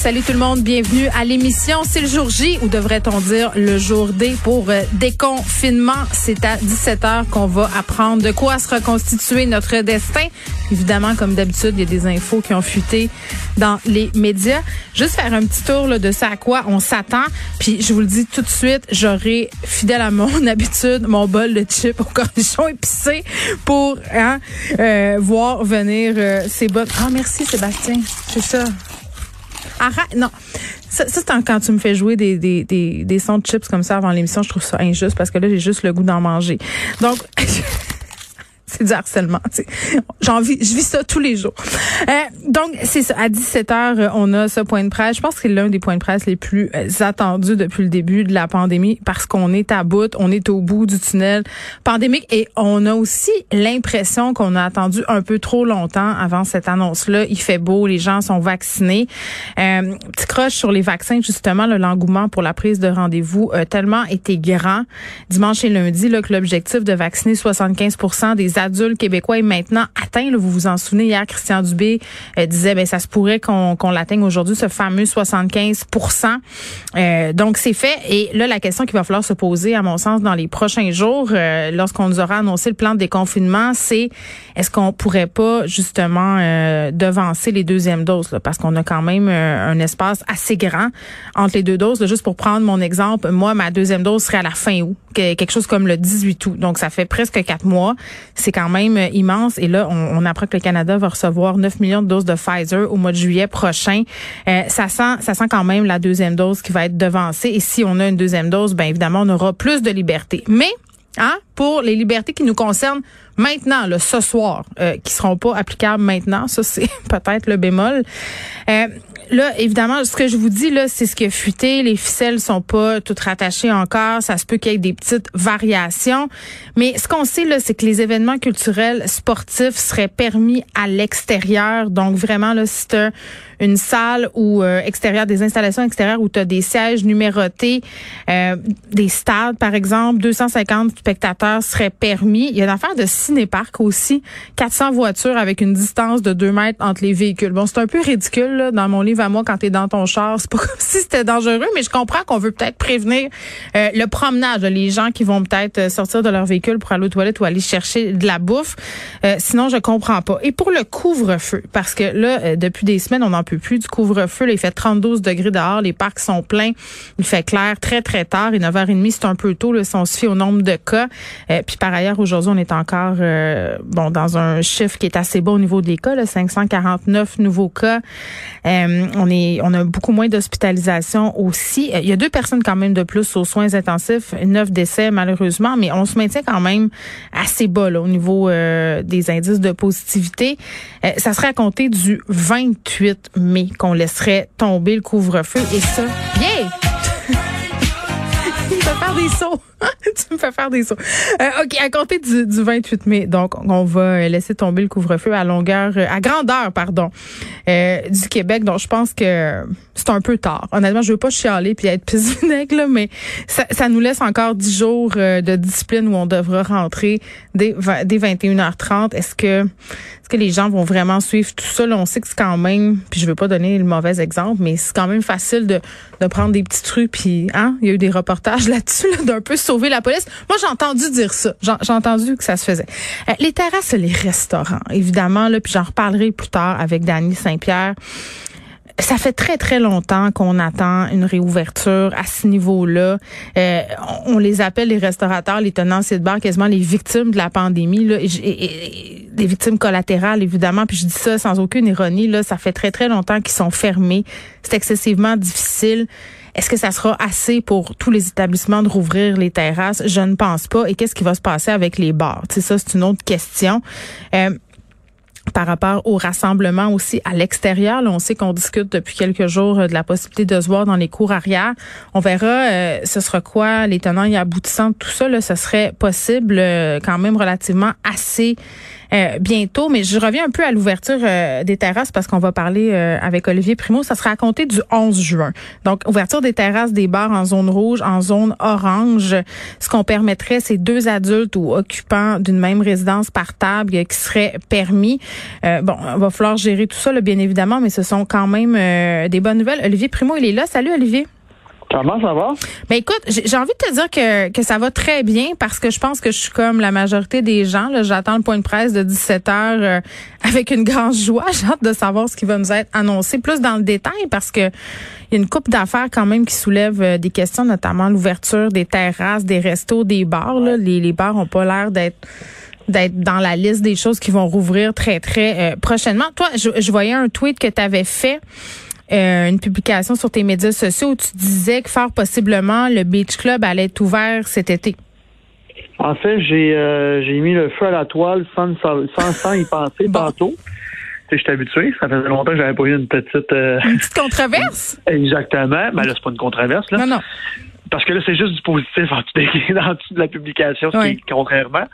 Salut tout le monde, bienvenue à l'émission. C'est le jour J, ou devrait-on dire le jour D pour euh, déconfinement. C'est à 17h qu'on va apprendre de quoi se reconstituer notre destin. Évidemment, comme d'habitude, il y a des infos qui ont fuité dans les médias. Juste faire un petit tour de ça à quoi on s'attend. Puis je vous le dis tout de suite, j'aurai, fidèle à mon habitude, mon bol de chips au cornichon épicé pour hein, euh, voir venir euh, ces bottes. Ah, merci Sébastien. C'est ça. Arrête, non. Ça, ça c'est quand tu me fais jouer des, des, des, des sons de chips comme ça avant l'émission, je trouve ça injuste parce que là, j'ai juste le goût d'en manger. Donc, c'est du harcèlement. J'ai envie, je vis ça tous les jours. Euh, donc, c'est ça. À 17 h euh, on a ce point de presse. Je pense que c'est l'un des points de presse les plus euh, attendus depuis le début de la pandémie parce qu'on est à bout, on est au bout du tunnel pandémique et on a aussi l'impression qu'on a attendu un peu trop longtemps avant cette annonce-là. Il fait beau, les gens sont vaccinés. Euh, petit croche sur les vaccins, justement, l'engouement pour la prise de rendez-vous a tellement été grand dimanche et lundi là, que l'objectif de vacciner 75 des adultes québécois est maintenant atteint. vous vous en souvenez, hier, Christian Dubé euh, disait, ben ça se pourrait qu'on l'atteigne aujourd'hui, ce fameux 75% euh, Donc, c'est fait. Et là, la question qu'il va falloir se poser, à mon sens, dans les prochains jours, euh, lorsqu'on nous aura annoncé le plan de déconfinement, c'est est-ce qu'on pourrait pas, justement, euh, devancer les deuxièmes doses? Parce qu'on a quand même un espace assez grand entre les deux doses. juste pour prendre mon exemple, moi, ma deuxième dose serait à la fin août, quelque chose comme le 18 août. Donc, ça fait presque quatre mois. C'est quand même euh, immense. Et là, on, apprend que le Canada va recevoir 9 millions de doses de Pfizer au mois de juillet prochain. Euh, ça sent, ça sent quand même la deuxième dose qui va être devancée. Et si on a une deuxième dose, ben évidemment, on aura plus de liberté. Mais Hein, pour les libertés qui nous concernent maintenant, le ce soir, euh, qui seront pas applicables maintenant. Ça, c'est peut-être le bémol. Euh, là, évidemment, ce que je vous dis, là, c'est ce qui a fuité. Les ficelles sont pas toutes rattachées encore. Ça se peut qu'il y ait des petites variations. Mais ce qu'on sait, là, c'est que les événements culturels sportifs seraient permis à l'extérieur. Donc, vraiment, là, si une salle ou euh, extérieure, des installations extérieures où tu as des sièges numérotés, euh, des stades, par exemple, 250 spectateurs seraient permis. Il y a une affaire de cinéparc aussi, 400 voitures avec une distance de 2 mètres entre les véhicules. Bon, c'est un peu ridicule là, dans mon livre à moi quand tu es dans ton char. C'est pas comme si c'était dangereux, mais je comprends qu'on veut peut-être prévenir euh, le promenage, les gens qui vont peut-être sortir de leur véhicule pour aller aux toilettes ou aller chercher de la bouffe. sinon, je comprends pas. Et pour le couvre-feu, parce que là, depuis des semaines, on en plus du couvre-feu. il fait 32 degrés dehors. Les parcs sont pleins. Il fait clair très, très tard. Et 9h30, c'est un peu tôt là, si on se fie au nombre de cas. Euh, puis par ailleurs, aujourd'hui, on est encore euh, bon dans un chiffre qui est assez bas au niveau des cas. Là, 549 nouveaux cas. Euh, on a beaucoup moins d'hospitalisation aussi. Il y a deux personnes quand même de plus aux soins intensifs. Neuf décès, malheureusement. Mais on se maintient quand même assez bas au niveau des indices de positivité. ça serait à compter du 28 mai qu'on laisserait tomber le couvre-feu. Et ça, bien! Il fait faire des sauts. tu me fais faire des sauts. Euh, OK, à compter du, du, 28 mai, donc on va laisser tomber le couvre-feu à longueur, à grandeur, pardon, euh, du Québec. Donc je pense que c'est un peu tard. Honnêtement, je veux pas chialer puis être pisse là, mais ça, ça, nous laisse encore 10 jours euh, de discipline où on devra rentrer dès, dès 21h30. Est-ce que que les gens vont vraiment suivre tout ça? Là, on sait que c'est quand même, puis je veux pas donner le mauvais exemple, mais c'est quand même facile de, de prendre des petits trucs, puis hein, il y a eu des reportages là-dessus, d'un peu sauver la police. Moi, j'ai entendu dire ça. J'ai entendu que ça se faisait. Euh, les terrasses, les restaurants, évidemment, là, puis j'en reparlerai plus tard avec Dany Saint-Pierre ça fait très très longtemps qu'on attend une réouverture à ce niveau-là. Euh, on, les appelle les restaurateurs, les tenanciers de bar, quasiment les victimes de la pandémie, là, et, des victimes collatérales évidemment. Puis je dis ça sans aucune ironie. Là, ça fait très très longtemps qu'ils sont fermés. C'est excessivement difficile. Est-ce que ça sera assez pour tous les établissements de rouvrir les terrasses? Je ne pense pas. Et qu'est-ce qui va se passer avec les bars? Tu sais, ça, c'est une autre question. Euh, par rapport au rassemblement aussi à l'extérieur. on sait qu'on discute depuis quelques jours euh, de la possibilité de se voir dans les cours arrière. On verra euh, ce sera quoi les tenants et aboutissants de tout ça. Là, ce serait possible euh, quand même relativement assez euh, bientôt. Mais je reviens un peu à l'ouverture euh, des terrasses parce qu'on va parler euh, avec Olivier Primo. Ça sera à compter du 11 juin. Donc, ouverture des terrasses des bars en zone rouge, en zone orange. Ce qu'on permettrait, c'est deux adultes ou occupants d'une même résidence par table qui serait permis. bon, on va falloir gérer tout ça, bien évidemment, mais ce sont quand même des bonnes nouvelles. Olivier Primo, il est là. Salut, Olivier. Comment ça va? Ben écoute, j'ai envie de te dire que, que ça va très bien parce que je pense que je suis comme la majorité des gens. J'attends le point de presse de 17 heures euh, avec une grande joie. J'ai hâte de savoir ce qui va nous être annoncé plus dans le détail parce que il y a une coupe d'affaires quand même qui soulève euh, des questions, notamment l'ouverture des terrasses, des restos, des bars. Là. Les, les bars ont pas l'air d'être d'être dans la liste des choses qui vont rouvrir très, très euh, prochainement. Toi, je, je voyais un tweet que tu avais fait euh, une publication sur tes médias sociaux où tu disais que fort possiblement le Beach Club allait être ouvert cet été. En fait, j'ai euh, j'ai mis le feu à la toile sans, sans, sans y penser tantôt. Je suis habitué. Ça faisait longtemps que j'avais pas eu une petite... Euh, une petite controverse? Exactement. Mais là, c'est pas une controverse. Là. Non, non. Parce que là, c'est juste du positif en dessous de la publication, ce qui est contrairement.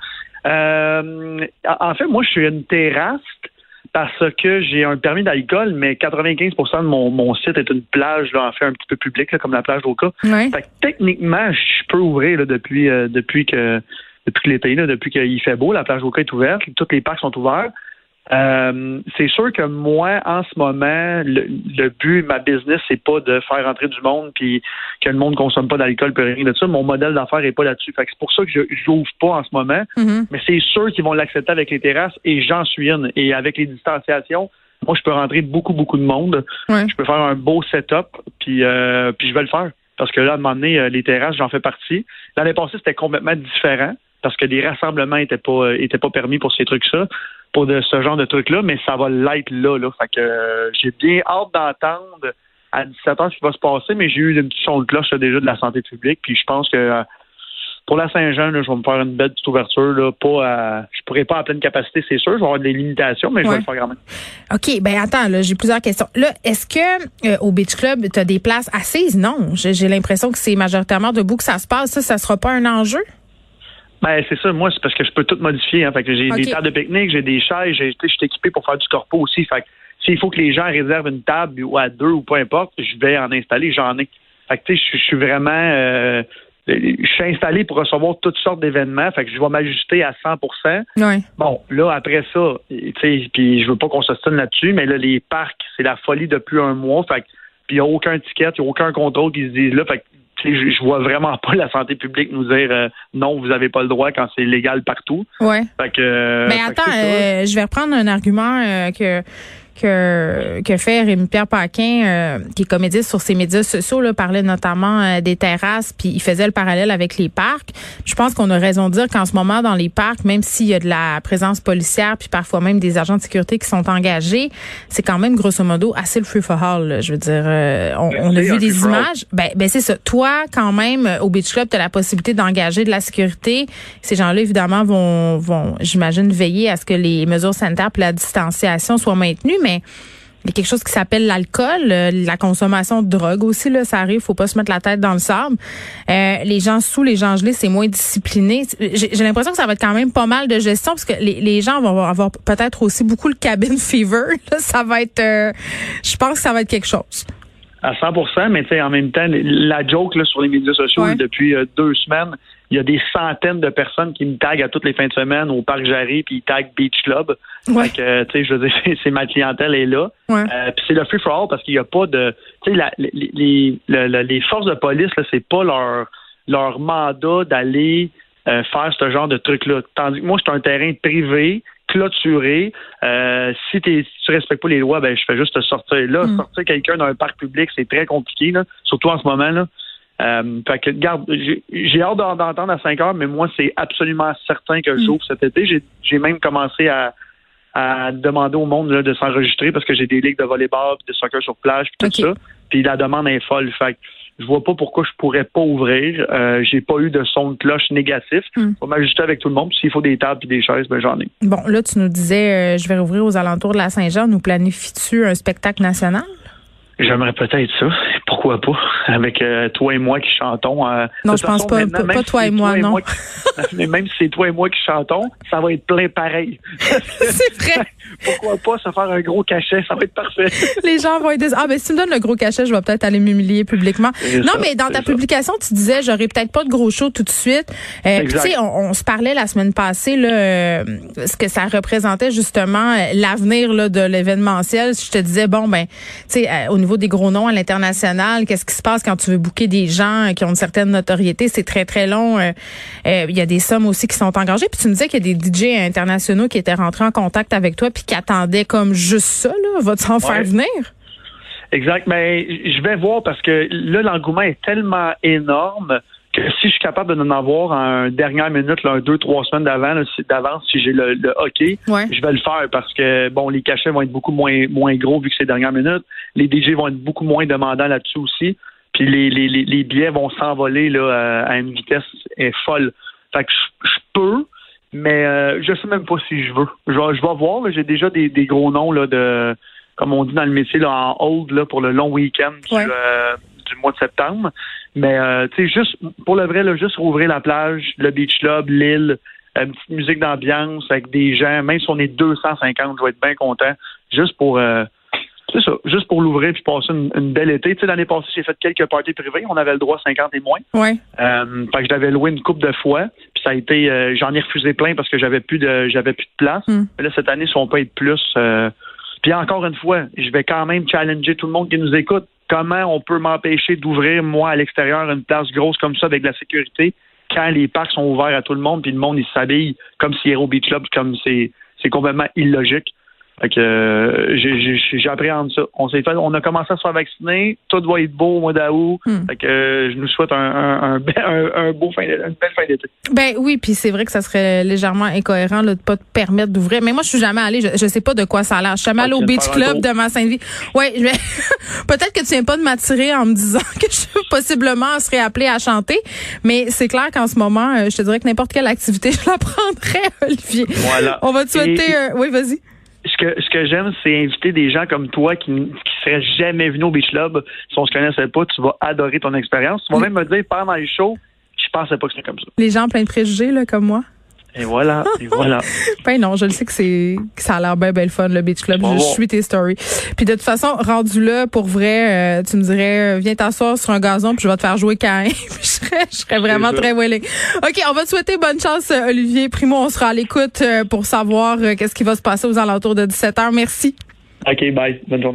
en fait, moi, je suis une terrasse parce que j'ai un permis d'alcool, mais 95% de mon, mon, site est une plage, là, en fait, un petit peu publique, comme la plage d'Oka. Fait que, techniquement, je peux ouvrir là, depuis, euh, depuis que depuis l'été, depuis qu'il fait beau, la plage d'Oka est ouverte, tous les parcs sont ouverts. Euh, c'est sûr que moi, en ce moment, le, le but, ma business, c'est pas de faire rentrer du monde puis que le monde consomme pas d'alcool puis rien de ça. Mon modèle d'affaires est pas là-dessus. Fait que c'est pour ça que je j'ouvre pas en ce moment. Mm-hmm. Mais c'est sûr qu'ils vont l'accepter avec les terrasses et j'en suis une. Et avec les distanciations, moi, je peux rentrer beaucoup, beaucoup de monde. Je peux faire un beau setup puis euh, puis je vais le faire. Parce que là, à un moment donné, euh, les terrasses, j'en fais partie. L'année passée, c'était complètement différent parce que les rassemblements étaient pas étaient pas permis pour ces trucs-là pour de ce genre de trucs-là, mais ça va l'être là, là. Fait que euh, j'ai bien hâte d'entendre à 17 ans ce qui va se passer, mais j'ai eu une petite son de cloche déjà de la santé publique, puis je pense que euh, pour la Saint-Jean, je vais me faire une belle petite ouverture. Là, pas à, je pourrais pas à pleine capacité, c'est sûr. Je vais avoir des limitations, mais je vais le faire quand même. OK. Ben attends, là, j'ai plusieurs questions. Là, est-ce que euh, au Beach Club, tu as des places assises? Non. J'ai l'impression que c'est majoritairement debout que ça se passe. Ça, ça sera pas un enjeu? Ben, c'est ça. Moi, c'est parce que je peux tout modifier. Hein. Fait que j'ai des tables de pique-nique, j'ai des chaises, je suis équipé pour faire du corpo aussi. Fait que s'il faut que les gens réservent une table ou à deux ou peu importe, je vais en installer, j'en ai. Fait que tu sais, je suis vraiment euh, je suis installé pour recevoir toutes sortes d'événements, fait que je vais m'ajuster à 100 ouais. Bon, là, après ça, tu sais, puis je veux pas qu'on se stone là-dessus, mais là, les parcs, c'est la folie depuis un mois, fait que puis il n'y a aucun ticket, il n'y a aucun contrôle qui se dit là, fait que je, je vois vraiment pas la santé publique nous dire euh, non, vous avez pas le droit quand c'est légal partout. Ouais. Fait que, euh, Mais attends, euh, je vais reprendre un argument que que, que fait Rémi-Pierre Paquin, euh, qui est comédien sur ses médias sociaux, là, parlait notamment euh, des terrasses, puis il faisait le parallèle avec les parcs. Je pense qu'on a raison de dire qu'en ce moment, dans les parcs, même s'il y a de la présence policière, puis parfois même des agents de sécurité qui sont engagés, c'est quand même grosso modo assez le free for all. Je veux dire, euh, on, on, a vu des images. Ben, ben c'est ça. Toi, quand même, au Beach Club, tu as la possibilité d'engager de la sécurité. Ces gens-là, évidemment, vont, vont j'imagine, veiller à ce que les mesures sanitaires et la distanciation soient maintenues mais il y a quelque chose qui s'appelle l'alcool, euh, la consommation de drogue aussi là, ça arrive, faut pas se mettre la tête dans le sable. Euh, les gens sous, les gens gelés, c'est moins discipliné. J'ai l'impression que ça va être quand même pas mal de gestion parce que les, gens vont avoir peut-être aussi beaucoup le cabin fever. ça va être, euh, je pense que ça va être quelque chose. À 100% mais tu sais, en même temps, la joke là, sur les médias sociaux depuis deux semaines, il y a des centaines de personnes qui me taguent à toutes les fins de semaine au parc Jarry, puis ils taguent Beach Club. Ouais. tu sais, je veux dire, c'est ma clientèle est là. Ouais. Euh, puis c'est le free for all parce qu'il n'y a pas de, tu sais, les, les, les, forces de police là, c'est pas leur leur mandat d'aller euh, faire ce genre de truc-là. Tandis que moi, c'est un terrain privé clôturé. Euh, si, tu si tu respectes pas les lois, ben je fais juste te sortir. Là, mm. sortir quelqu'un d'un parc public, c'est très compliqué, là, surtout en ce moment. Là. Euh, fait que, garde, j'ai hâte d'entendre à 5 heures, mais moi, c'est absolument certain que j'ouvre mm. cet été. J'ai même commencé à, à demander au monde là, de s'enregistrer parce que j'ai des ligues de volleyball, de soccer sur plage, puis tout ça. Puis la demande est folle. Fait que je vois pas pourquoi je pourrais pas ouvrir. Euh, j'ai pas eu de son de cloche négatif. Mm. Je vais m'ajuster avec tout le monde. S'il faut des tables et des chaises, ben j'en ai. Bon, là, tu nous disais, euh, je vais rouvrir aux alentours de la Saint-Jean. Nous planifies-tu un spectacle national? J'aimerais peut-être ça. Pourquoi pas, avec euh, toi et moi qui chantons. Euh, non, je pense pas, pas, toi et moi, non. mais même si c'est toi et moi qui chantons, ça va être plein pareil. c'est vrai. pourquoi pas se faire un gros cachet, ça va être parfait. Les gens vont être ah ben si tu me donnes le gros cachet, je vais peut-être aller m'humilier publiquement. Non, mais dans ta publication, tu disais j'aurais peut-être pas de gros show tout de suite. Euh, tu sais, on, se parlait la semaine passée là, euh, ce que ça représentait justement l'avenir là de l'événementiel. Je te disais bon ben, tu sais, au niveau des gros noms à l'international, qu'est-ce qui se passe quand tu veux booker des gens qui ont une certaine notoriété C'est très très long. Euh, il y a des sommes aussi qui sont engagées. Puis tu me disais qu'il y a des DJ internationaux qui étaient rentrés en contact avec toi puis qui attendaient comme juste ça là. Va t'en faire venir? Exact. Mais je vais voir parce que là, l'engouement est tellement énorme que si je suis capable de en avoir en dernière minute, là, un, deux, trois semaines d'avance, d'avance, si j'ai le, hockey, je vais le faire parce que bon, les cachets vont être beaucoup moins moins gros vu que c'est dernière minute. Les DJ vont être beaucoup moins demandants là-dessus aussi. Puis les, les, les, billets vont s'envoler là à une vitesse folle. Fait que je, peux, mais euh, je sais même pas si je veux. Je vais, je vais voir. J'ai déjà des, des gros noms là de comme on dit dans le métier, là, en hold là, pour le long week-end euh, du, mois de septembre. Mais euh, tu sais, juste pour le vrai, là, juste rouvrir la plage, le beach club, l'île, euh, une petite musique d'ambiance avec des gens, même si on est 250, je vais être bien content. Juste pour c'est ça, juste pour l'ouvrir puis passer une, belle été. Tu sais, l'année passée, j'ai fait quelques parties privées. On avait le droit à 50 et moins. Ouais. Euh, fait que je l'avais loué une coupe de fois. Puis ça a été, j'en ai refusé plein parce que j'avais plus de, j'avais plus de place. Hmm. Mais là, cette année, si on peut être plus, puis encore une fois, je vais quand même challenger tout le monde qui nous écoute. Comment on peut m'empêcher d'ouvrir, moi, à l'extérieur, une place grosse comme ça avec la sécurité quand les parcs sont ouverts à tout le monde, puis le monde, il s'habille comme si Hero Beach Club, comme c'est complètement illogique. Fait que euh, j'appréhende ça. On s'est fait, on a commencé à se faire vacciner. Tout doit être beau au mois d'août. Hmm. Fait que euh, je nous souhaite un, un, un, beau fin, une belle fin d'été. Ben oui, puis c'est vrai que ça serait légèrement incohérent là, de pas te permettre d'ouvrir. Mais moi, je suis jamais allée. Je, je sais pas de quoi ça a l'air. Je suis jamais allée au Beach Club de ma Sainte-Vie. Ouais, peut-être que tu viens pas de m'attirer en me disant que je possiblement serais appelée à chanter. Mais c'est clair qu'en ce moment, euh, je te dirais que n'importe quelle activité, je la prendrais, Olivier. Voilà. On va te souhaiter. oui, vas-y ce que ce que j'aime, c'est inviter des gens comme toi qui qui seraient jamais venus au Beach Club. Si on se connaissait pas, tu vas adorer ton expérience. Tu vas même me dire pendant les shows, je pensais pas que c'était comme ça. Les gens plein de préjugés là, comme moi. Et voilà, et voilà. ben non, je le sais que c'est que ça a l'air bien belle fun le Beach Club. je suis tes stories. Puis de toute façon, rendu là pour vrai, euh, tu me dirais euh, viens t'asseoir sur un gazon puis je vais te faire jouer quand je serais je serais vraiment très willing. OK, on va te souhaiter bonne chance euh, Olivier Primo, on sera à l'écoute pour savoir qu'est-ce qui va se passer aux alentours de 17h. Merci. OK, bye. Bonne journée.